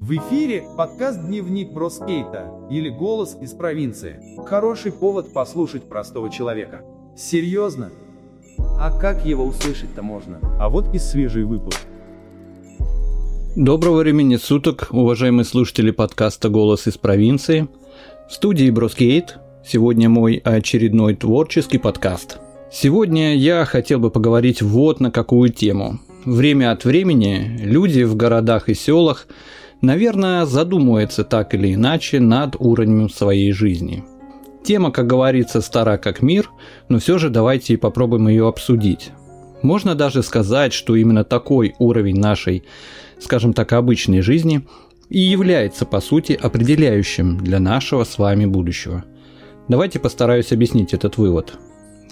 В эфире подкаст «Дневник Броскейта» или «Голос из провинции». Хороший повод послушать простого человека. Серьезно? А как его услышать-то можно? А вот и свежий выпуск. Доброго времени суток, уважаемые слушатели подкаста «Голос из провинции». В студии Броскейт. Сегодня мой очередной творческий подкаст. Сегодня я хотел бы поговорить вот на какую тему. Время от времени люди в городах и селах – наверное, задумывается так или иначе над уровнем своей жизни. Тема, как говорится, стара как мир, но все же давайте и попробуем ее обсудить. Можно даже сказать, что именно такой уровень нашей, скажем так, обычной жизни и является, по сути, определяющим для нашего с вами будущего. Давайте постараюсь объяснить этот вывод.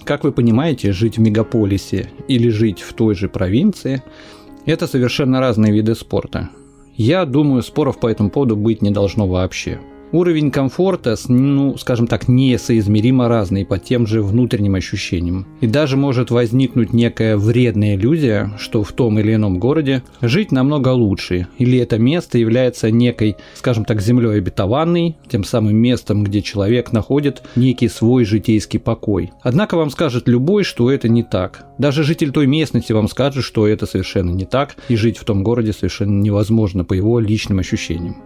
Как вы понимаете, жить в мегаполисе или жить в той же провинции – это совершенно разные виды спорта – я думаю, споров по этому поводу быть не должно вообще. Уровень комфорта, ну, скажем так, несоизмеримо разный по тем же внутренним ощущениям. И даже может возникнуть некая вредная иллюзия, что в том или ином городе жить намного лучше, или это место является некой, скажем так, землей обетованной, тем самым местом, где человек находит некий свой житейский покой. Однако вам скажет любой, что это не так. Даже житель той местности вам скажет, что это совершенно не так, и жить в том городе совершенно невозможно по его личным ощущениям.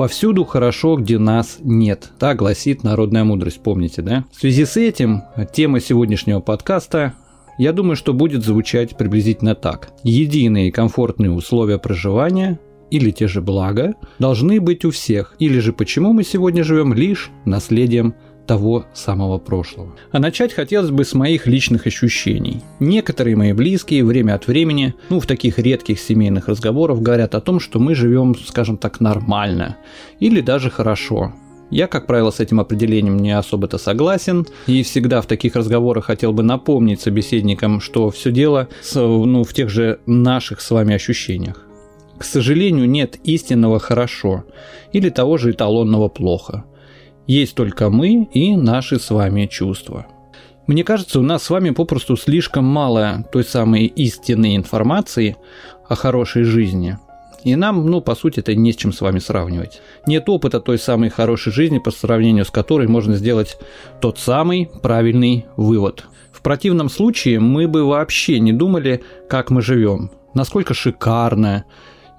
Повсюду хорошо, где нас нет. Так гласит народная мудрость, помните, да? В связи с этим тема сегодняшнего подкаста я думаю, что будет звучать приблизительно так. Единые комфортные условия проживания или те же блага должны быть у всех, или же почему мы сегодня живем лишь наследием того самого прошлого. А начать хотелось бы с моих личных ощущений. Некоторые мои близкие время от времени, ну в таких редких семейных разговорах говорят о том, что мы живем, скажем так, нормально или даже хорошо. Я, как правило, с этим определением не особо-то согласен, и всегда в таких разговорах хотел бы напомнить собеседникам, что все дело ну, в тех же наших с вами ощущениях. К сожалению, нет истинного хорошо или того же эталонного плохо. Есть только мы и наши с вами чувства. Мне кажется, у нас с вами попросту слишком мало той самой истинной информации о хорошей жизни. И нам, ну, по сути, это не с чем с вами сравнивать. Нет опыта той самой хорошей жизни, по сравнению с которой можно сделать тот самый правильный вывод. В противном случае мы бы вообще не думали, как мы живем, насколько шикарно,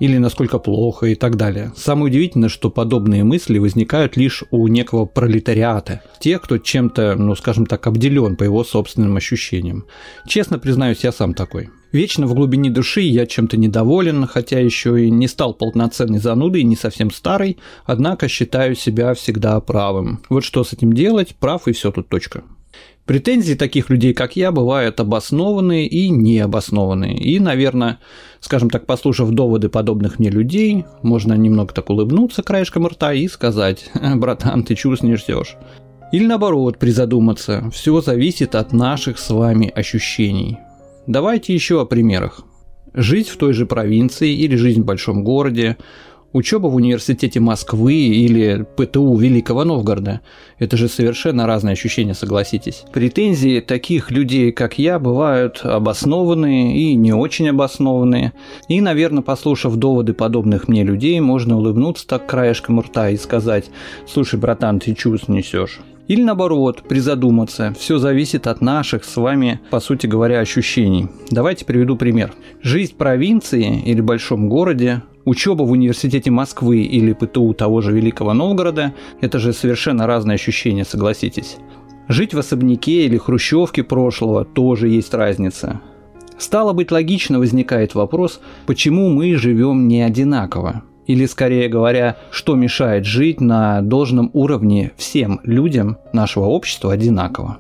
или насколько плохо и так далее. Самое удивительное, что подобные мысли возникают лишь у некого пролетариата, тех, кто чем-то, ну скажем так, обделен по его собственным ощущениям. Честно признаюсь, я сам такой. Вечно в глубине души я чем-то недоволен, хотя еще и не стал полноценной занудой, не совсем старой, однако считаю себя всегда правым. Вот что с этим делать, прав и все тут точка. Претензии таких людей, как я, бывают обоснованные и необоснованные. И, наверное, скажем так, послушав доводы подобных мне людей, можно немного так улыбнуться краешком рта и сказать, братан, ты чушь несешь. Или наоборот, призадуматься, все зависит от наших с вами ощущений. Давайте еще о примерах. Жить в той же провинции или жизнь в большом городе, Учеба в университете Москвы или ПТУ Великого Новгорода – это же совершенно разные ощущения, согласитесь. Претензии таких людей, как я, бывают обоснованные и не очень обоснованные. И, наверное, послушав доводы подобных мне людей, можно улыбнуться так краешком рта и сказать «Слушай, братан, ты чувств несешь». Или наоборот, призадуматься. Все зависит от наших с вами, по сути говоря, ощущений. Давайте приведу пример. Жизнь в провинции или большом городе Учеба в университете Москвы или ПТУ того же Великого Новгорода – это же совершенно разные ощущения, согласитесь. Жить в особняке или хрущевке прошлого тоже есть разница. Стало быть, логично возникает вопрос, почему мы живем не одинаково. Или, скорее говоря, что мешает жить на должном уровне всем людям нашего общества одинаково.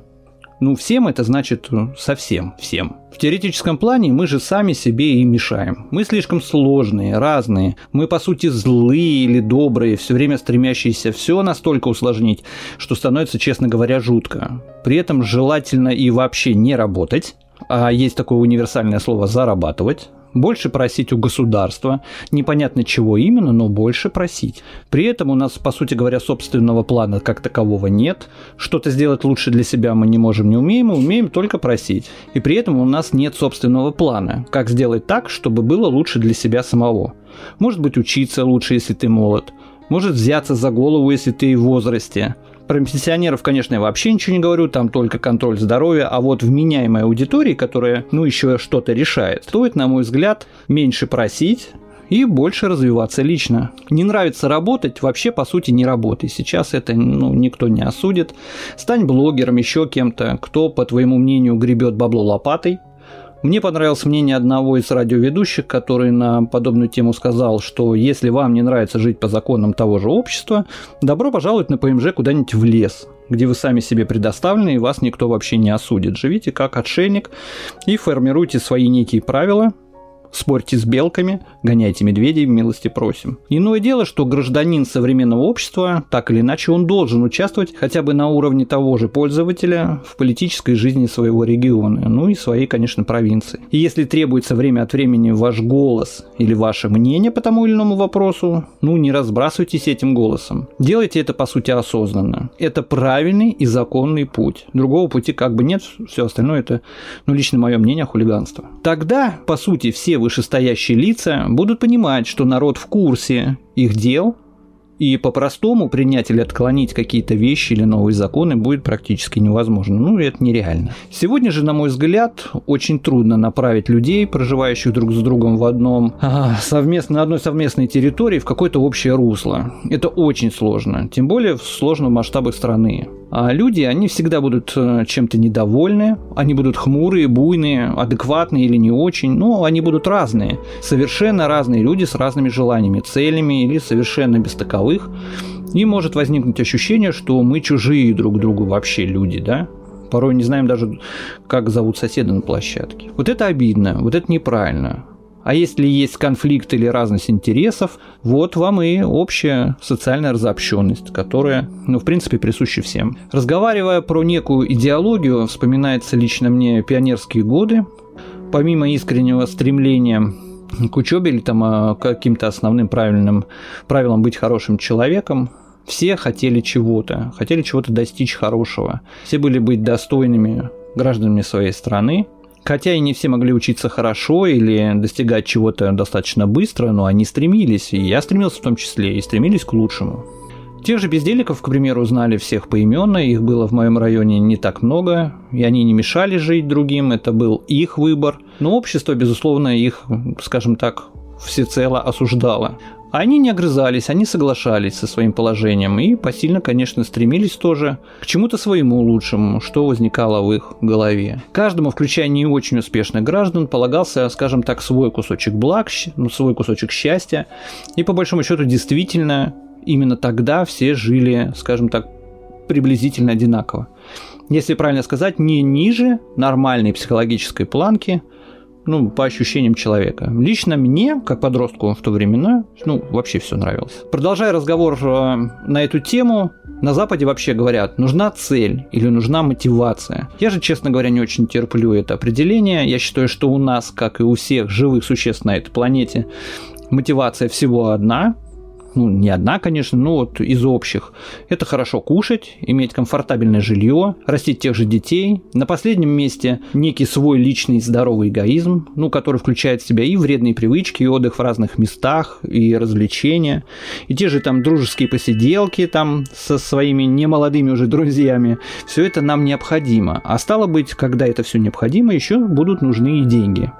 Ну, всем это значит э, совсем всем. В теоретическом плане мы же сами себе и мешаем. Мы слишком сложные, разные. Мы, по сути, злые или добрые, все время стремящиеся все настолько усложнить, что становится, честно говоря, жутко. При этом желательно и вообще не работать, а есть такое универсальное слово «зарабатывать», больше просить у государства, непонятно чего именно, но больше просить. При этом у нас, по сути говоря, собственного плана как такового нет. Что-то сделать лучше для себя мы не можем, не умеем, мы умеем только просить. И при этом у нас нет собственного плана, как сделать так, чтобы было лучше для себя самого. может быть учиться лучше, если ты молод, может взяться за голову, если ты в возрасте. Про пенсионеров, конечно, я вообще ничего не говорю, там только контроль здоровья, а вот вменяемой аудитории, которая, ну, еще что-то решает, стоит, на мой взгляд, меньше просить, и больше развиваться лично. Не нравится работать, вообще по сути не работай. Сейчас это ну, никто не осудит. Стань блогером, еще кем-то, кто, по твоему мнению, гребет бабло лопатой, мне понравилось мнение одного из радиоведущих, который на подобную тему сказал, что если вам не нравится жить по законам того же общества, добро пожаловать на ПМЖ куда-нибудь в лес, где вы сами себе предоставлены и вас никто вообще не осудит. Живите как отшельник и формируйте свои некие правила, спорьте с белками, гоняйте медведей, милости просим. Иное дело, что гражданин современного общества, так или иначе, он должен участвовать хотя бы на уровне того же пользователя в политической жизни своего региона, ну и своей, конечно, провинции. И если требуется время от времени ваш голос или ваше мнение по тому или иному вопросу, ну не разбрасывайтесь этим голосом. Делайте это, по сути, осознанно. Это правильный и законный путь. Другого пути как бы нет, все остальное это, ну, лично мое мнение, хулиганство. Тогда, по сути, все вышестоящие лица будут понимать, что народ в курсе их дел, и по-простому принять или отклонить какие-то вещи или новые законы будет практически невозможно. Ну, это нереально. Сегодня же, на мой взгляд, очень трудно направить людей, проживающих друг с другом в одном а, совместно, на одной совместной территории, в какое-то общее русло. Это очень сложно. Тем более в сложном масштабах страны. А люди, они всегда будут э, чем-то недовольны, они будут хмурые, буйные, адекватные или не очень, но они будут разные. Совершенно разные люди с разными желаниями, целями или совершенно без таковых. И может возникнуть ощущение, что мы чужие друг другу вообще люди, да? Порой не знаем даже, как зовут соседа на площадке. Вот это обидно, вот это неправильно. А если есть конфликт или разность интересов, вот вам и общая социальная разобщенность, которая, ну, в принципе, присуща всем. Разговаривая про некую идеологию, вспоминается лично мне пионерские годы. Помимо искреннего стремления к учебе или там а, каким-то основным правильным правилам быть хорошим человеком, все хотели чего-то, хотели чего-то достичь хорошего. Все были быть достойными гражданами своей страны, Хотя и не все могли учиться хорошо или достигать чего-то достаточно быстро, но они стремились, и я стремился в том числе, и стремились к лучшему. Тех же бездельников, к примеру, знали всех поименно, их было в моем районе не так много, и они не мешали жить другим, это был их выбор. Но общество, безусловно, их, скажем так, всецело осуждало. Они не огрызались, они соглашались со своим положением и посильно, конечно, стремились тоже к чему-то своему лучшему, что возникало в их голове. Каждому, включая не очень успешных граждан, полагался, скажем так, свой кусочек благ, ну, свой кусочек счастья. И по большому счету, действительно, именно тогда все жили, скажем так, приблизительно одинаково. Если правильно сказать, не ниже нормальной психологической планки – ну, по ощущениям человека. Лично мне, как подростку в то времена, ну, вообще все нравилось. Продолжая разговор э, на эту тему, на Западе вообще говорят, нужна цель или нужна мотивация. Я же, честно говоря, не очень терплю это определение. Я считаю, что у нас, как и у всех живых существ на этой планете, мотивация всего одна – ну, не одна, конечно, но вот из общих. Это хорошо кушать, иметь комфортабельное жилье, растить тех же детей. На последнем месте некий свой личный здоровый эгоизм, ну, который включает в себя и вредные привычки, и отдых в разных местах, и развлечения, и те же там дружеские посиделки там со своими немолодыми уже друзьями. Все это нам необходимо. А стало быть, когда это все необходимо, еще будут нужны и деньги.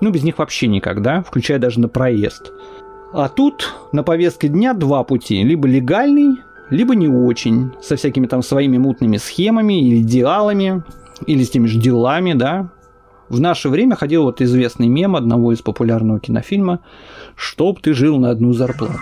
Ну, без них вообще никогда, включая даже на проезд. А тут на повестке дня два пути. Либо легальный, либо не очень. Со всякими там своими мутными схемами или идеалами, или с теми же делами, да. В наше время ходил вот известный мем одного из популярного кинофильма «Чтоб ты жил на одну зарплату».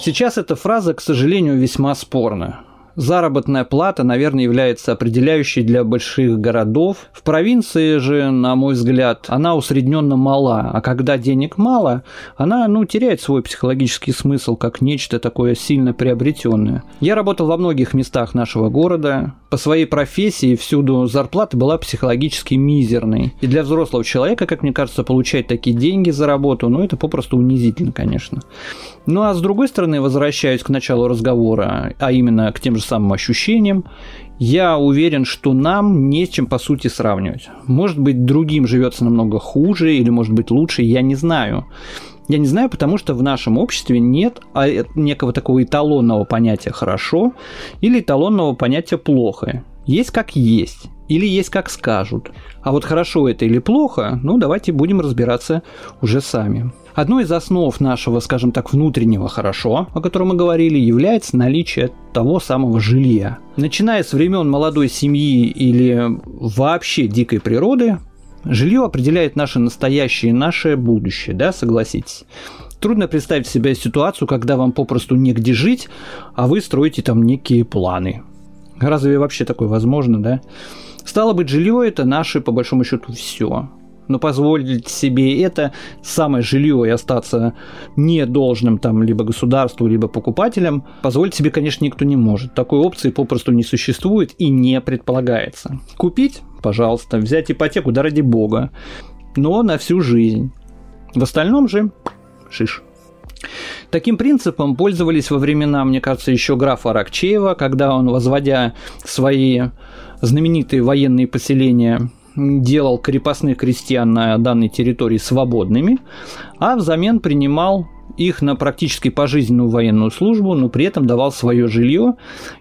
Сейчас эта фраза, к сожалению, весьма спорна. Заработная плата, наверное, является определяющей для больших городов. В провинции же, на мой взгляд, она усредненно мала, а когда денег мало, она, ну, теряет свой психологический смысл как нечто такое сильно приобретенное. Я работал во многих местах нашего города. По своей профессии всюду зарплата была психологически мизерной. И для взрослого человека, как мне кажется, получать такие деньги за работу, ну, это попросту унизительно, конечно. Ну, а с другой стороны, возвращаюсь к началу разговора, а именно к тем же самым ощущениям, я уверен, что нам не с чем по сути сравнивать. Может быть, другим живется намного хуже или может быть лучше, я не знаю. Я не знаю, потому что в нашем обществе нет а, э, некого такого эталонного понятия «хорошо» или эталонного понятия «плохо». Есть как есть или есть как скажут. А вот хорошо это или плохо, ну давайте будем разбираться уже сами. Одной из основ нашего, скажем так, внутреннего хорошо, о котором мы говорили, является наличие того самого жилья. Начиная с времен молодой семьи или вообще дикой природы, жилье определяет наше настоящее и наше будущее, да, согласитесь. Трудно представить себе ситуацию, когда вам попросту негде жить, а вы строите там некие планы. Разве вообще такое возможно, да? Стало быть, жилье это наше, по большому счету, все но позволить себе это самое жилье и остаться не должным там либо государству, либо покупателям, позволить себе, конечно, никто не может. Такой опции попросту не существует и не предполагается. Купить, пожалуйста, взять ипотеку, да ради бога, но на всю жизнь. В остальном же шиш. Таким принципом пользовались во времена, мне кажется, еще графа Аракчеева, когда он, возводя свои знаменитые военные поселения делал крепостных крестьян на данной территории свободными, а взамен принимал их на практически пожизненную военную службу, но при этом давал свое жилье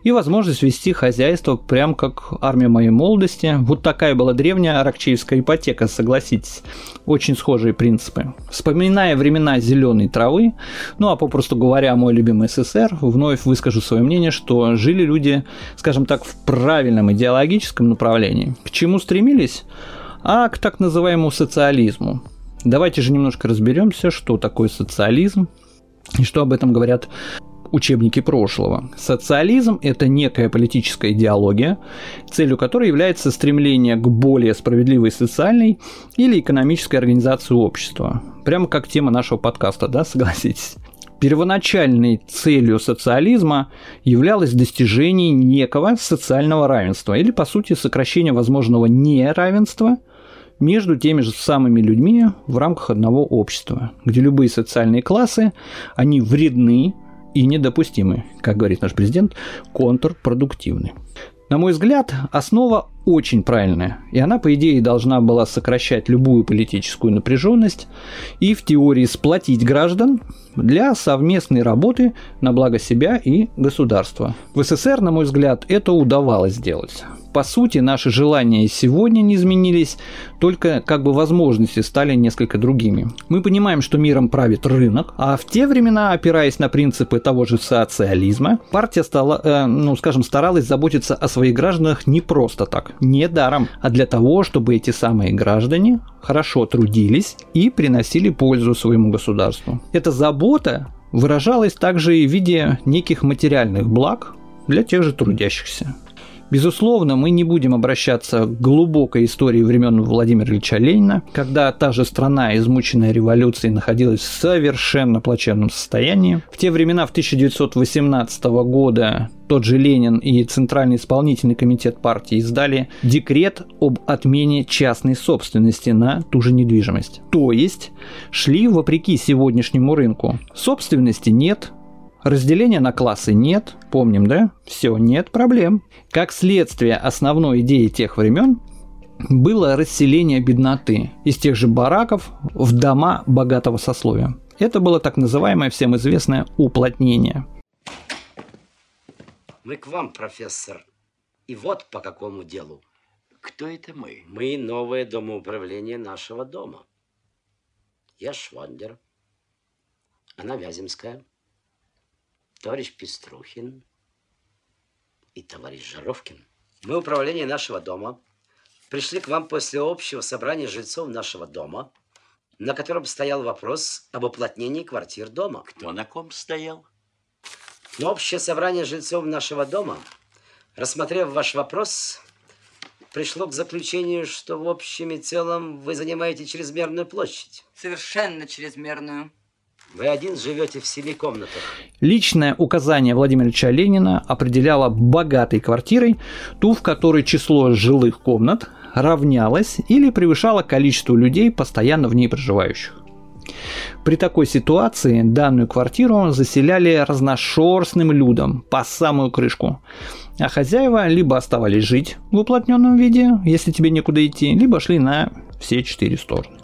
и возможность вести хозяйство прям как армия моей молодости. Вот такая была древняя аракчеевская ипотека, согласитесь. Очень схожие принципы. Вспоминая времена зеленой травы, ну а попросту говоря, мой любимый СССР, вновь выскажу свое мнение, что жили люди, скажем так, в правильном идеологическом направлении. К чему стремились? А к так называемому социализму. Давайте же немножко разберемся, что такое социализм и что об этом говорят учебники прошлого. Социализм – это некая политическая идеология, целью которой является стремление к более справедливой социальной или экономической организации общества. Прямо как тема нашего подкаста, да, согласитесь? Первоначальной целью социализма являлось достижение некого социального равенства или, по сути, сокращение возможного неравенства между теми же самыми людьми в рамках одного общества, где любые социальные классы, они вредны и недопустимы, как говорит наш президент, контрпродуктивны. На мой взгляд, основа очень правильная, и она, по идее, должна была сокращать любую политическую напряженность и в теории сплотить граждан для совместной работы на благо себя и государства. В СССР, на мой взгляд, это удавалось сделать по сути, наши желания сегодня не изменились, только как бы возможности стали несколько другими. Мы понимаем, что миром правит рынок, а в те времена, опираясь на принципы того же социализма, партия стала, э, ну, скажем, старалась заботиться о своих гражданах не просто так, не даром, а для того, чтобы эти самые граждане хорошо трудились и приносили пользу своему государству. Эта забота выражалась также и в виде неких материальных благ для тех же трудящихся. Безусловно, мы не будем обращаться к глубокой истории времен Владимира Ильича Ленина, когда та же страна, измученная революцией, находилась в совершенно плачевном состоянии. В те времена, в 1918 года, тот же Ленин и Центральный исполнительный комитет партии издали декрет об отмене частной собственности на ту же недвижимость. То есть шли вопреки сегодняшнему рынку. Собственности нет, Разделения на классы нет, помним, да? Все, нет проблем. Как следствие основной идеи тех времен было расселение бедноты из тех же бараков в дома богатого сословия. Это было так называемое всем известное уплотнение. Мы к вам, профессор. И вот по какому делу. Кто это мы? Мы новое домоуправление нашего дома. Я Швандер. Она Вяземская товарищ Пеструхин и товарищ Жаровкин. Мы, управление нашего дома, пришли к вам после общего собрания жильцов нашего дома, на котором стоял вопрос об уплотнении квартир дома. Кто на ком стоял? Но общее собрание жильцов нашего дома, рассмотрев ваш вопрос, пришло к заключению, что в общем и целом вы занимаете чрезмерную площадь. Совершенно чрезмерную. Вы один живете в семи комнатах. Личное указание Владимира Ильича Ленина определяло богатой квартирой ту, в которой число жилых комнат равнялось или превышало количество людей, постоянно в ней проживающих. При такой ситуации данную квартиру заселяли разношерстным людям по самую крышку. А хозяева либо оставались жить в уплотненном виде, если тебе некуда идти, либо шли на все четыре стороны.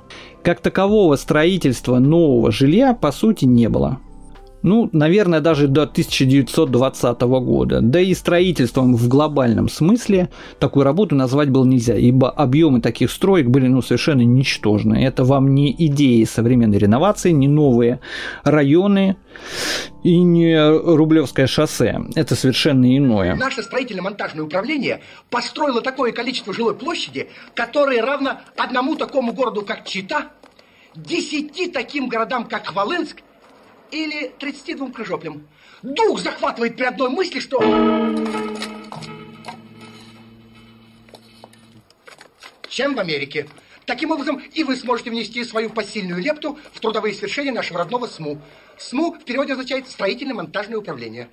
Как такового строительства нового жилья по сути не было. Ну, наверное, даже до 1920 года. Да и строительством в глобальном смысле такую работу назвать было нельзя, ибо объемы таких строек были ну, совершенно ничтожны. Это вам не идеи современной реновации, не новые районы и не Рублевское шоссе. Это совершенно иное. Наше строительно-монтажное управление построило такое количество жилой площади, которое равно одному такому городу, как Чита, десяти таким городам, как Хвалынск – или 32 крыжоплям. Дух захватывает при одной мысли, что... Чем в Америке. Таким образом, и вы сможете внести свою посильную лепту в трудовые свершения нашего родного СМУ. СМУ в переводе означает строительно-монтажное управление.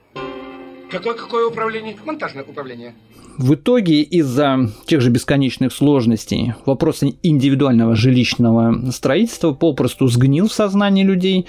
Какое-какое управление? Монтажное управление. В итоге из-за тех же бесконечных сложностей вопрос индивидуального жилищного строительства попросту сгнил в сознании людей,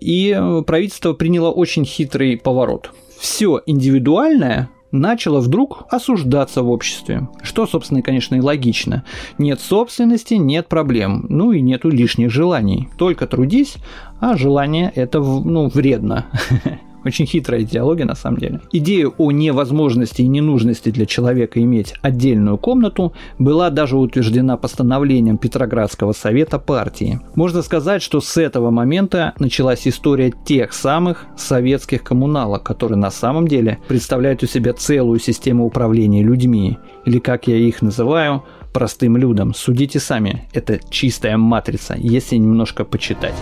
и правительство приняло очень хитрый поворот. Все индивидуальное начало вдруг осуждаться в обществе. Что, собственно, конечно, и логично. Нет собственности, нет проблем, ну и нету лишних желаний. Только трудись, а желание это ну, вредно. Очень хитрая идеология на самом деле. Идея о невозможности и ненужности для человека иметь отдельную комнату была даже утверждена постановлением Петроградского совета партии. Можно сказать, что с этого момента началась история тех самых советских коммуналок, которые на самом деле представляют у себя целую систему управления людьми, или как я их называю, простым людям. Судите сами, это чистая матрица, если немножко почитать.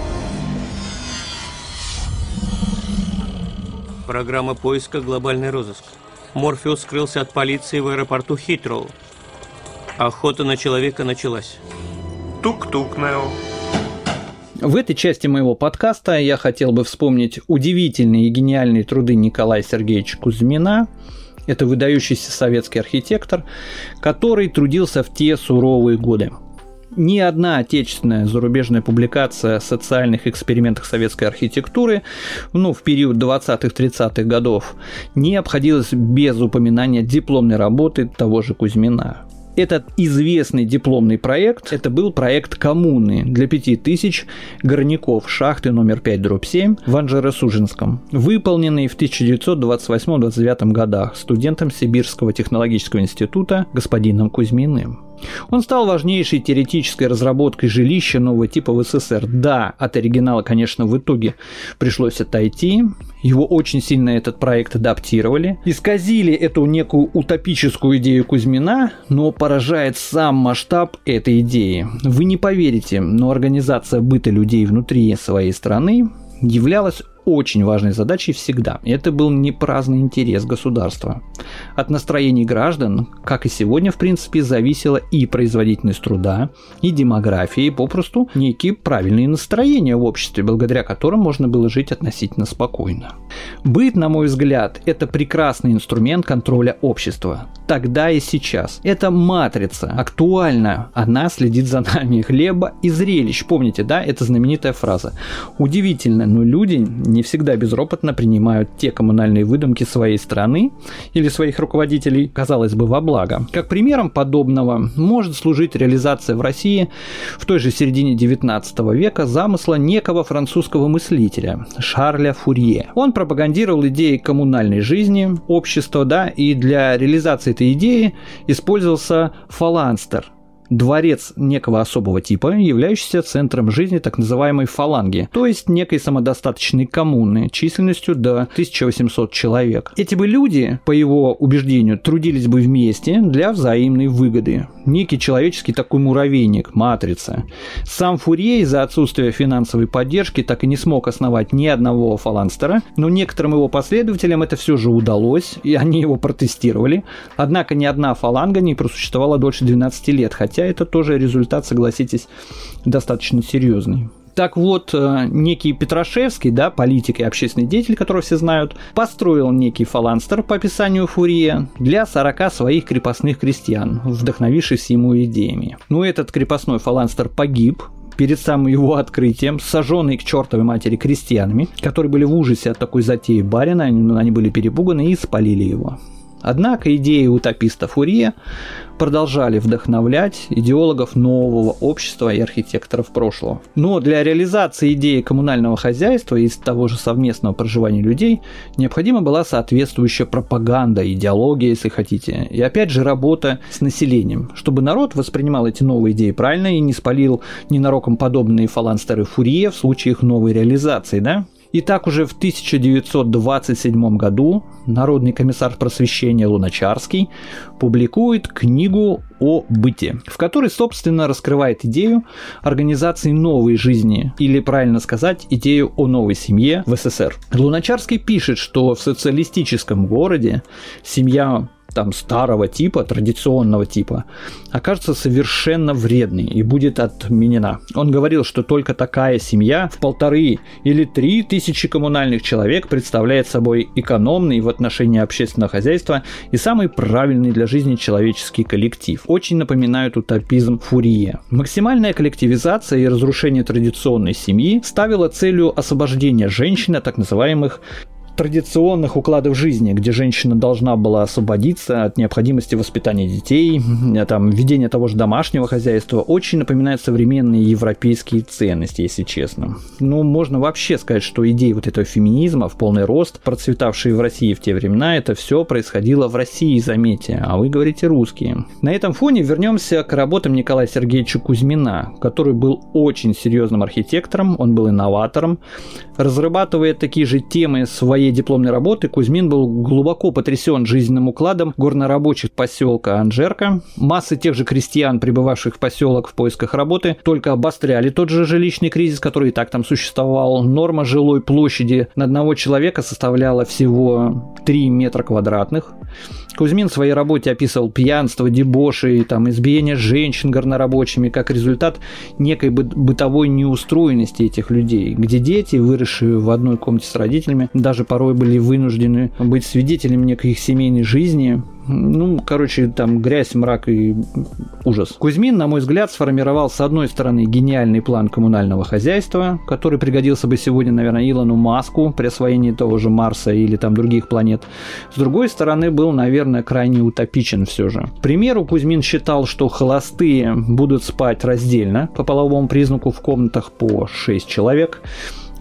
Программа поиска «Глобальный розыск». Морфеус скрылся от полиции в аэропорту Хитроу. Охота на человека началась. Тук-тук, Нео. В этой части моего подкаста я хотел бы вспомнить удивительные и гениальные труды Николая Сергеевича Кузьмина. Это выдающийся советский архитектор, который трудился в те суровые годы ни одна отечественная зарубежная публикация о социальных экспериментах советской архитектуры ну, в период 20-30-х годов не обходилась без упоминания дипломной работы того же Кузьмина. Этот известный дипломный проект, это был проект коммуны для 5000 горняков шахты номер 5 дробь 7 в Анжеро-Сужинском, выполненный в 1928-29 годах студентом Сибирского технологического института господином Кузьминым. Он стал важнейшей теоретической разработкой жилища нового типа в СССР. Да, от оригинала, конечно, в итоге пришлось отойти. Его очень сильно этот проект адаптировали. Исказили эту некую утопическую идею Кузьмина, но поражает сам масштаб этой идеи. Вы не поверите, но организация быта людей внутри своей страны являлась очень важной задачей всегда. Это был не праздный интерес государства. От настроений граждан, как и сегодня, в принципе, зависела и производительность труда, и демография, и попросту некие правильные настроения в обществе, благодаря которым можно было жить относительно спокойно. Быт, на мой взгляд, это прекрасный инструмент контроля общества. Тогда и сейчас. Это матрица, актуальна. Она следит за нами. Хлеба и зрелищ. Помните, да, это знаменитая фраза. Удивительно, но люди не всегда безропотно принимают те коммунальные выдумки своей страны или своих руководителей, казалось бы, во благо. Как примером подобного может служить реализация в России в той же середине 19 века замысла некого французского мыслителя Шарля Фурье. Он пропагандировал идеи коммунальной жизни, общества, да, и для реализации этой идеи использовался фаланстер – дворец некого особого типа, являющийся центром жизни так называемой фаланги, то есть некой самодостаточной коммуны численностью до 1800 человек. Эти бы люди, по его убеждению, трудились бы вместе для взаимной выгоды. Некий человеческий такой муравейник, матрица. Сам Фурье из-за отсутствия финансовой поддержки так и не смог основать ни одного фаланстера, но некоторым его последователям это все же удалось, и они его протестировали. Однако ни одна фаланга не просуществовала дольше 12 лет, хотя хотя это тоже результат, согласитесь, достаточно серьезный. Так вот, э, некий Петрашевский, да, политик и общественный деятель, которого все знают, построил некий фаланстер по описанию Фурье для 40 своих крепостных крестьян, вдохновившись ему идеями. Но этот крепостной фаланстер погиб, перед самым его открытием, сожженный к чертовой матери крестьянами, которые были в ужасе от такой затеи барина, они были перепуганы и спалили его. Однако идеи утописта Фурье продолжали вдохновлять идеологов нового общества и архитекторов прошлого. Но для реализации идеи коммунального хозяйства и того же совместного проживания людей необходима была соответствующая пропаганда, идеология, если хотите, и опять же работа с населением, чтобы народ воспринимал эти новые идеи правильно и не спалил ненароком подобные фаланстеры Фурье в случае их новой реализации, да? И так уже в 1927 году Народный комиссар просвещения Луначарский публикует книгу о быте, в которой, собственно, раскрывает идею организации новой жизни, или, правильно сказать, идею о новой семье в СССР. Луначарский пишет, что в социалистическом городе семья там старого типа, традиционного типа, окажется совершенно вредной и будет отменена. Он говорил, что только такая семья в полторы или три тысячи коммунальных человек представляет собой экономный в отношении общественного хозяйства и самый правильный для жизни человеческий коллектив. Очень напоминают утопизм Фурье. Максимальная коллективизация и разрушение традиционной семьи ставила целью освобождения женщин от так называемых традиционных укладов жизни, где женщина должна была освободиться от необходимости воспитания детей, там, ведения того же домашнего хозяйства, очень напоминает современные европейские ценности, если честно. Ну, можно вообще сказать, что идеи вот этого феминизма в полный рост, процветавшие в России в те времена, это все происходило в России, заметьте, а вы говорите русские. На этом фоне вернемся к работам Николая Сергеевича Кузьмина, который был очень серьезным архитектором, он был инноватором, разрабатывая такие же темы своей своей дипломной работы Кузьмин был глубоко потрясен жизненным укладом горнорабочих поселка Анжерка. Массы тех же крестьян, прибывавших в поселок в поисках работы, только обостряли тот же жилищный кризис, который и так там существовал. Норма жилой площади на одного человека составляла всего 3 метра квадратных. Кузьмин в своей работе описывал пьянство, дебоши, там, избиение женщин горнорабочими как результат некой бытовой неустроенности этих людей, где дети, выросшие в одной комнате с родителями, даже порой были вынуждены быть свидетелями некой семейной жизни, ну, короче, там грязь, мрак и ужас. Кузьмин, на мой взгляд, сформировал с одной стороны гениальный план коммунального хозяйства, который пригодился бы сегодня, наверное, Илону Маску при освоении того же Марса или там других планет. С другой стороны, был, наверное, крайне утопичен все же. К примеру, Кузьмин считал, что холостые будут спать раздельно по половому признаку в комнатах по 6 человек,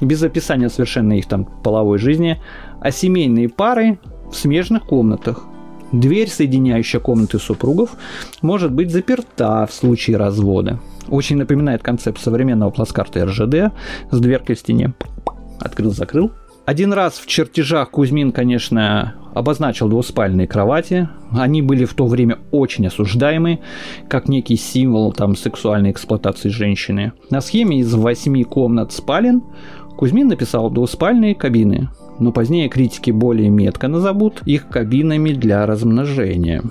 без описания совершенно их там половой жизни, а семейные пары в смежных комнатах Дверь, соединяющая комнаты супругов, может быть заперта в случае развода. Очень напоминает концепт современного плацкарта РЖД с дверкой в стене. Открыл-закрыл. Один раз в чертежах Кузьмин, конечно, обозначил двуспальные кровати. Они были в то время очень осуждаемы, как некий символ там, сексуальной эксплуатации женщины. На схеме из восьми комнат спален Кузьмин написал двуспальные кабины но позднее критики более метко назовут их кабинами для размножения.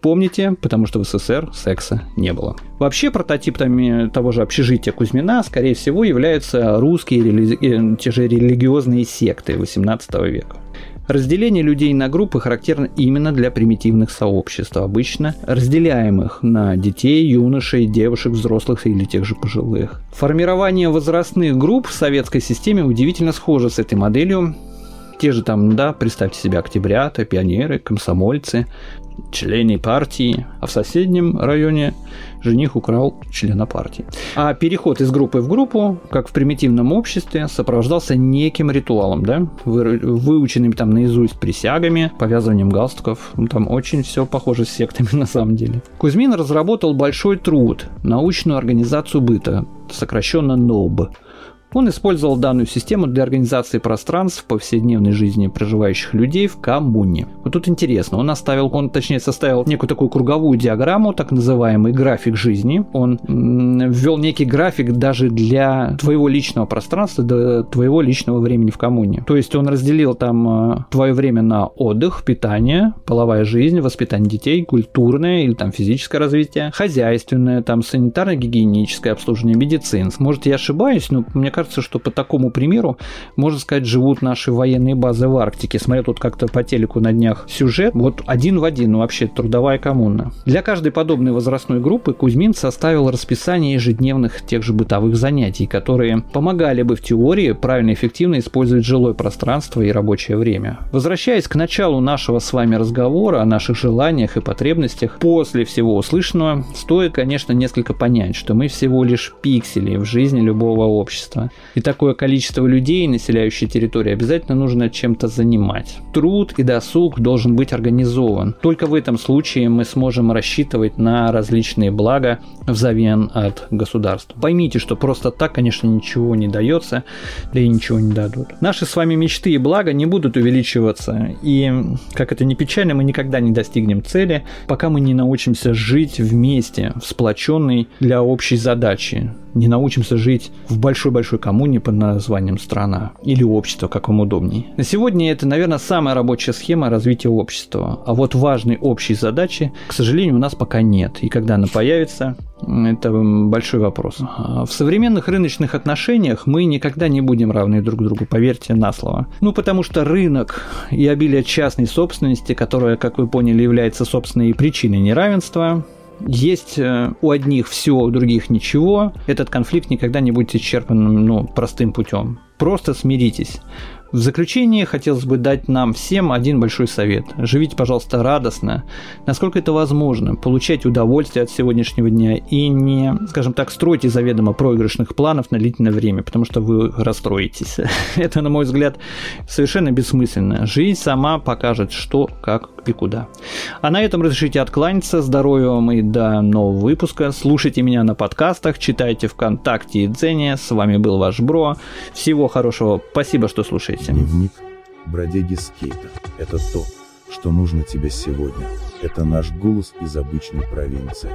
Помните, потому что в СССР секса не было. Вообще прототипами того же общежития Кузьмина, скорее всего, являются русские рели... Э, те же религиозные секты XVIII века. Разделение людей на группы характерно именно для примитивных сообществ, обычно разделяемых на детей, юношей, девушек, взрослых или тех же пожилых. Формирование возрастных групп в советской системе удивительно схоже с этой моделью, те же там, да, представьте себе октябрята, пионеры, комсомольцы, члены партии, а в соседнем районе жених украл члена партии. А переход из группы в группу, как в примитивном обществе, сопровождался неким ритуалом, да, вы, выученными там наизусть присягами, повязыванием галстуков, ну, там очень все похоже с сектами на самом деле. Кузьмин разработал большой труд, научную организацию быта, сокращенно НОБ, он использовал данную систему для организации пространств в повседневной жизни проживающих людей в коммуне. Вот тут интересно, он оставил, он точнее составил некую такую круговую диаграмму, так называемый график жизни. Он ввел некий график даже для твоего личного пространства, для твоего личного времени в коммуне. То есть он разделил там э, твое время на отдых, питание, половая жизнь, воспитание детей, культурное или там физическое развитие, хозяйственное, там санитарно-гигиеническое обслуживание, медицинское. Может, я ошибаюсь, но мне кажется, что по такому примеру, можно сказать, живут наши военные базы в Арктике. Смотрел тут как-то по телеку на днях сюжет, вот один в один, ну вообще трудовая коммуна. Для каждой подобной возрастной группы Кузьмин составил расписание ежедневных тех же бытовых занятий, которые помогали бы в теории правильно и эффективно использовать жилое пространство и рабочее время. Возвращаясь к началу нашего с вами разговора о наших желаниях и потребностях, после всего услышанного, стоит, конечно, несколько понять, что мы всего лишь пиксели в жизни любого общества. И такое количество людей, населяющие территорию, обязательно нужно чем-то занимать. Труд и досуг должен быть организован. Только в этом случае мы сможем рассчитывать на различные блага взамен от государства. Поймите, что просто так, конечно, ничего не дается, да и ничего не дадут. Наши с вами мечты и блага не будут увеличиваться, и, как это не печально, мы никогда не достигнем цели, пока мы не научимся жить вместе, в сплоченной для общей задачи, не научимся жить в большой-большой коммуне под названием страна или общество, как вам удобнее. На сегодня это, наверное, самая рабочая схема развития общества. А вот важной общей задачи, к сожалению, у нас пока нет. И когда она появится, это большой вопрос. В современных рыночных отношениях мы никогда не будем равны друг другу, поверьте на слово. Ну, потому что рынок и обилие частной собственности, которая, как вы поняли, является собственной причиной неравенства, есть э, у одних все, у других ничего, этот конфликт никогда не будет исчерпан ну, простым путем. Просто смиритесь. В заключение хотелось бы дать нам всем один большой совет. Живите, пожалуйста, радостно, насколько это возможно, получайте удовольствие от сегодняшнего дня и не, скажем так, стройте заведомо проигрышных планов на длительное время, потому что вы расстроитесь. Это, на мой взгляд, совершенно бессмысленно. Жизнь сама покажет, что, как и куда. А на этом разрешите откланяться. Здоровья вам и до нового выпуска. Слушайте меня на подкастах, читайте ВКонтакте и Дзене. С вами был ваш Бро. Всего хорошего. Спасибо, что слушаете. Дневник бродяги скейта. Это то, что нужно тебе сегодня. Это наш голос из обычной провинции.